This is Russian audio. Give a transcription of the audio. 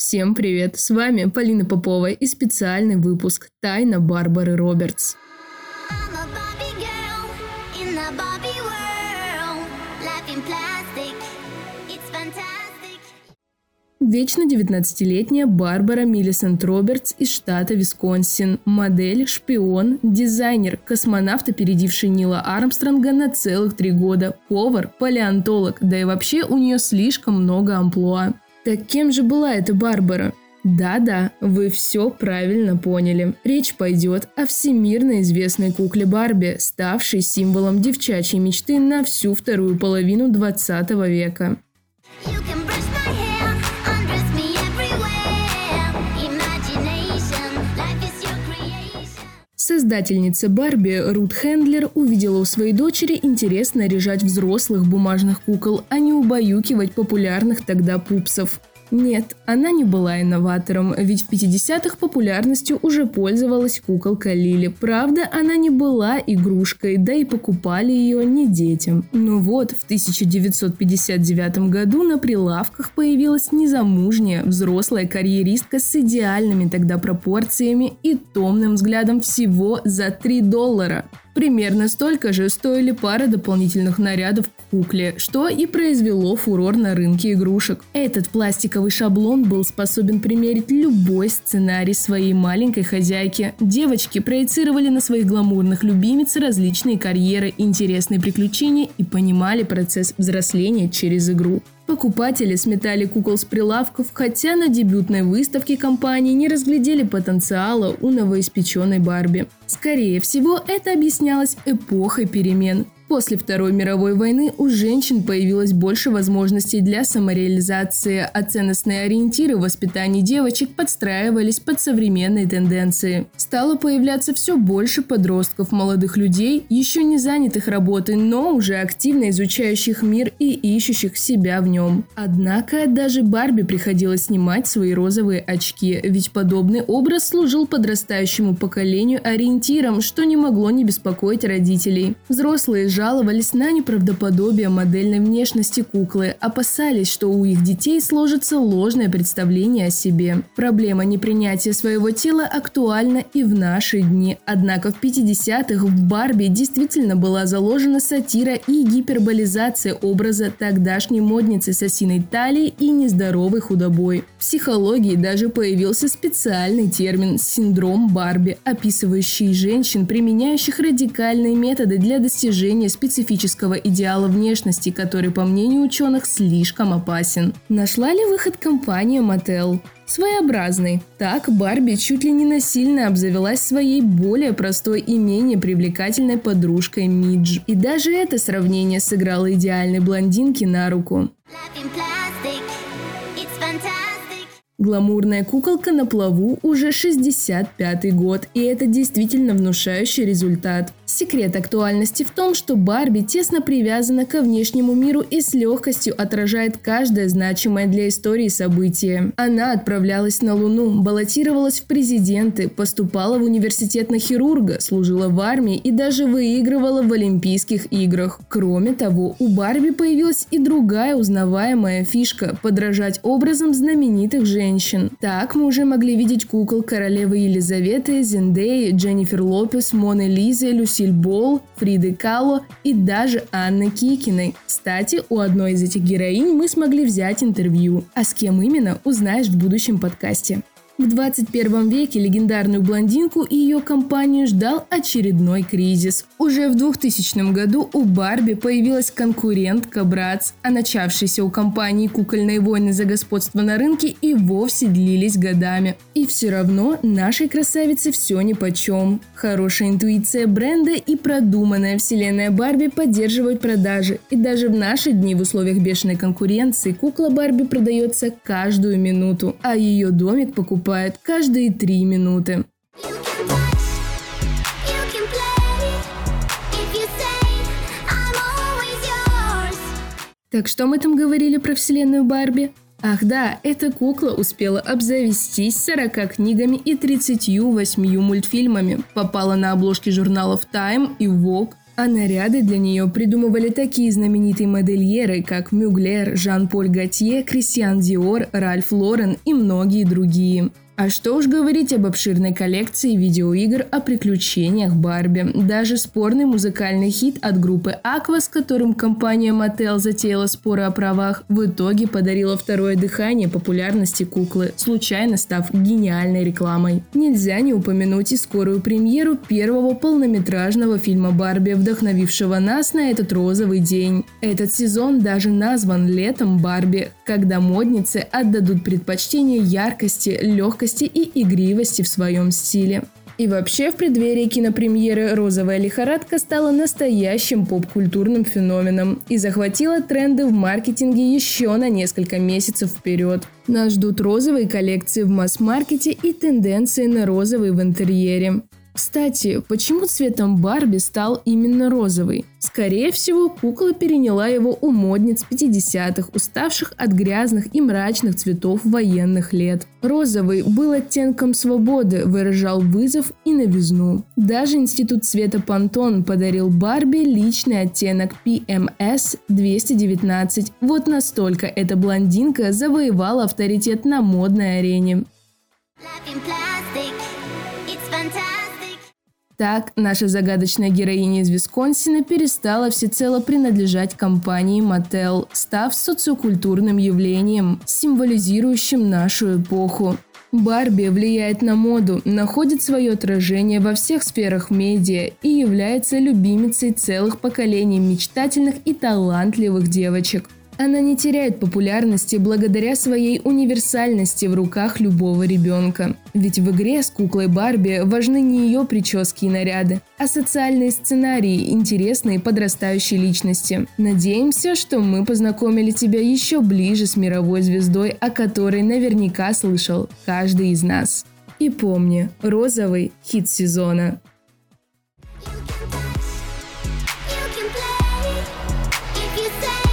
Всем привет! С вами Полина Попова и специальный выпуск «Тайна Барбары Робертс». Вечно 19-летняя Барбара Миллисент Робертс из штата Висконсин. Модель, шпион, дизайнер, космонавт, опередивший Нила Армстронга на целых три года, повар, палеонтолог, да и вообще у нее слишком много амплуа. Так кем же была эта Барбара? Да-да, вы все правильно поняли. Речь пойдет о всемирно известной кукле Барби, ставшей символом девчачьей мечты на всю вторую половину 20 века. Создательница Барби Рут Хендлер увидела у своей дочери интерес наряжать взрослых бумажных кукол, а не убаюкивать популярных тогда пупсов. Нет, она не была инноватором, ведь в 50-х популярностью уже пользовалась куколка Лили. Правда, она не была игрушкой, да и покупали ее не детям. Но вот в 1959 году на прилавках появилась незамужняя взрослая карьеристка с идеальными тогда пропорциями и томным взглядом всего за 3 доллара. Примерно столько же стоили пара дополнительных нарядов к кукле, что и произвело фурор на рынке игрушек. Этот пластиковый шаблон был способен примерить любой сценарий своей маленькой хозяйки. Девочки проецировали на своих гламурных любимиц различные карьеры, интересные приключения и понимали процесс взросления через игру. Покупатели сметали кукол с прилавков, хотя на дебютной выставке компании не разглядели потенциала у новоиспеченной Барби. Скорее всего, это объяснялось эпохой перемен. После Второй мировой войны у женщин появилось больше возможностей для самореализации, а ценностные ориентиры в воспитании девочек подстраивались под современные тенденции. Стало появляться все больше подростков, молодых людей, еще не занятых работой, но уже активно изучающих мир и ищущих себя в нем. Однако даже Барби приходилось снимать свои розовые очки, ведь подобный образ служил подрастающему поколению ориентиром, что не могло не беспокоить родителей. Взрослые жаловались на неправдоподобие модельной внешности куклы, опасались, что у их детей сложится ложное представление о себе. Проблема непринятия своего тела актуальна и в наши дни. Однако в 50-х в Барби действительно была заложена сатира и гиперболизация образа тогдашней модницы с осиной талией и нездоровой худобой. В психологии даже появился специальный термин «синдром Барби», описывающий женщин, применяющих радикальные методы для достижения специфического идеала внешности, который, по мнению ученых, слишком опасен. Нашла ли выход компания Mattel? Своеобразный. Так Барби чуть ли не насильно обзавелась своей более простой и менее привлекательной подружкой Мидж. И даже это сравнение сыграло идеальной блондинке на руку. Гламурная куколка на плаву уже 65 год, и это действительно внушающий результат. Секрет актуальности в том, что Барби тесно привязана ко внешнему миру и с легкостью отражает каждое значимое для истории событие. Она отправлялась на Луну, баллотировалась в президенты, поступала в университет на хирурга, служила в армии и даже выигрывала в Олимпийских играх. Кроме того, у Барби появилась и другая узнаваемая фишка – подражать образом знаменитых женщин. Так мы уже могли видеть кукол королевы Елизаветы, Зендеи, Дженнифер Лопес, Моны Лизы, Люсиль Болл, Фриды Кало и даже Анны Кикиной. Кстати, у одной из этих героинь мы смогли взять интервью. А с кем именно, узнаешь в будущем подкасте. В 21 веке легендарную блондинку и ее компанию ждал очередной кризис. Уже в 2000 году у Барби появилась конкурентка Братс, а начавшиеся у компании кукольные войны за господство на рынке и вовсе длились годами. И все равно нашей красавице все ни почем. Хорошая интуиция бренда и продуманная вселенная Барби поддерживают продажи. И даже в наши дни в условиях бешеной конкуренции кукла Барби продается каждую минуту, а ее домик покупают каждые три минуты. Так что мы там говорили про вселенную Барби? Ах да, эта кукла успела обзавестись 40 книгами и 38 мультфильмами, попала на обложки журналов Time и Vogue, А наряды для нее придумывали такие знаменитые модельеры, как Мюглер, Жан-Поль Готье, Кристиан Диор, Ральф Лорен и многие другие. А что уж говорить об обширной коллекции видеоигр о приключениях Барби. Даже спорный музыкальный хит от группы Aqua, с которым компания Mattel затеяла споры о правах, в итоге подарила второе дыхание популярности куклы, случайно став гениальной рекламой. Нельзя не упомянуть и скорую премьеру первого полнометражного фильма Барби, вдохновившего нас на этот розовый день. Этот сезон даже назван «Летом Барби», когда модницы отдадут предпочтение яркости, легкости легкости и игривости в своем стиле. И вообще в преддверии кинопремьеры «Розовая лихорадка» стала настоящим поп-культурным феноменом и захватила тренды в маркетинге еще на несколько месяцев вперед. Нас ждут розовые коллекции в масс-маркете и тенденции на розовый в интерьере. Кстати, почему цветом Барби стал именно розовый? Скорее всего, кукла переняла его у модниц 50-х, уставших от грязных и мрачных цветов военных лет. Розовый был оттенком свободы, выражал вызов и новизну. Даже Институт цвета Пантон подарил Барби личный оттенок PMS 219. Вот настолько эта блондинка завоевала авторитет на модной арене. Life in plastic. Так, наша загадочная героиня из Висконсина перестала всецело принадлежать компании Mattel, став социокультурным явлением, символизирующим нашу эпоху. Барби влияет на моду, находит свое отражение во всех сферах медиа и является любимицей целых поколений мечтательных и талантливых девочек. Она не теряет популярности благодаря своей универсальности в руках любого ребенка. Ведь в игре с куклой Барби важны не ее прически и наряды, а социальные сценарии интересные подрастающей личности. Надеемся, что мы познакомили тебя еще ближе с мировой звездой, о которой наверняка слышал каждый из нас. И помни, розовый хит сезона. You can play, if you say